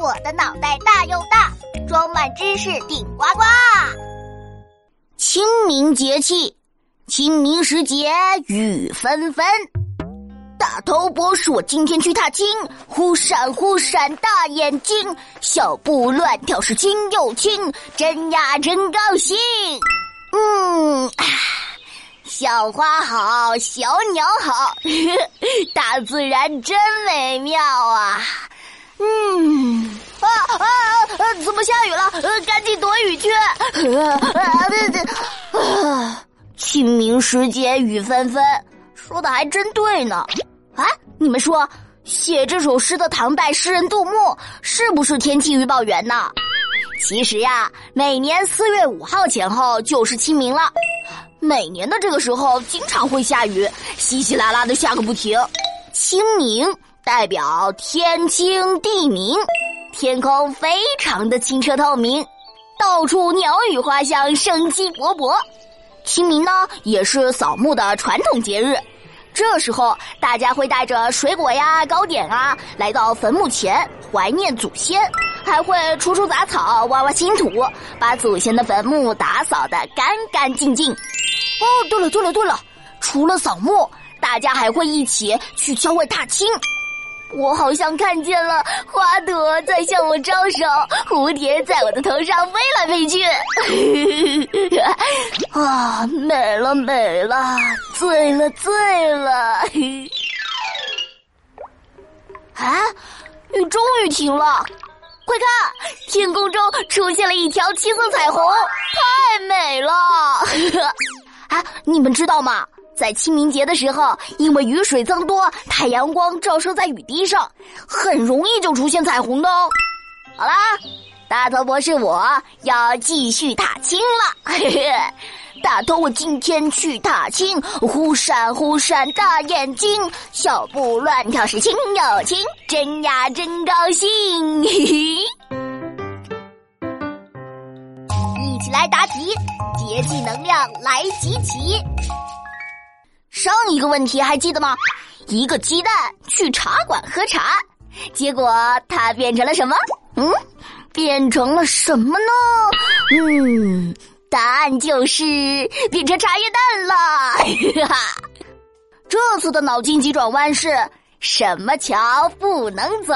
我的脑袋大又大，装满知识顶呱呱。清明节气，清明时节雨纷纷。大头博士，我：“今天去踏青，忽闪忽闪大眼睛，小步乱跳是轻又轻，真呀真高兴。”嗯，小花好，小鸟好，大自然真美妙啊。嗯啊啊啊！怎么下雨了？赶紧躲雨去。啊，清明时节雨纷纷，说的还真对呢。啊，你们说写这首诗的唐代诗人杜牧是不是天气预报员呢？其实呀，每年四月五号前后就是清明了。每年的这个时候经常会下雨，稀稀拉拉的下个不停。清明。代表天清地明，天空非常的清澈透明，到处鸟语花香，生机勃勃。清明呢，也是扫墓的传统节日，这时候大家会带着水果呀、糕点啊，来到坟墓前怀念祖先，还会除除杂草、挖挖新土，把祖先的坟墓打扫的干干净净。哦，对了对了对了，除了扫墓，大家还会一起去郊外踏青。我好像看见了花朵在向我招手，蝴蝶在我的头上飞来飞去。啊，美了美了，醉了醉了。啊，雨终于停了，快看，天空中出现了一条七色彩虹，太美了。啊，你们知道吗？在清明节的时候，因为雨水增多，太阳光照射在雨滴上，很容易就出现彩虹的哦。好啦，大头博士，我要继续踏青了。嘿嘿，大头，我今天去踏青，忽闪忽闪大眼睛，小步乱跳是轻又轻，真呀真高兴。嘿嘿，一起来答题，节气能量来集齐。上一个问题还记得吗？一个鸡蛋去茶馆喝茶，结果它变成了什么？嗯，变成了什么呢？嗯，答案就是变成茶叶蛋了。哈哈，这次的脑筋急转弯是什么桥不能走？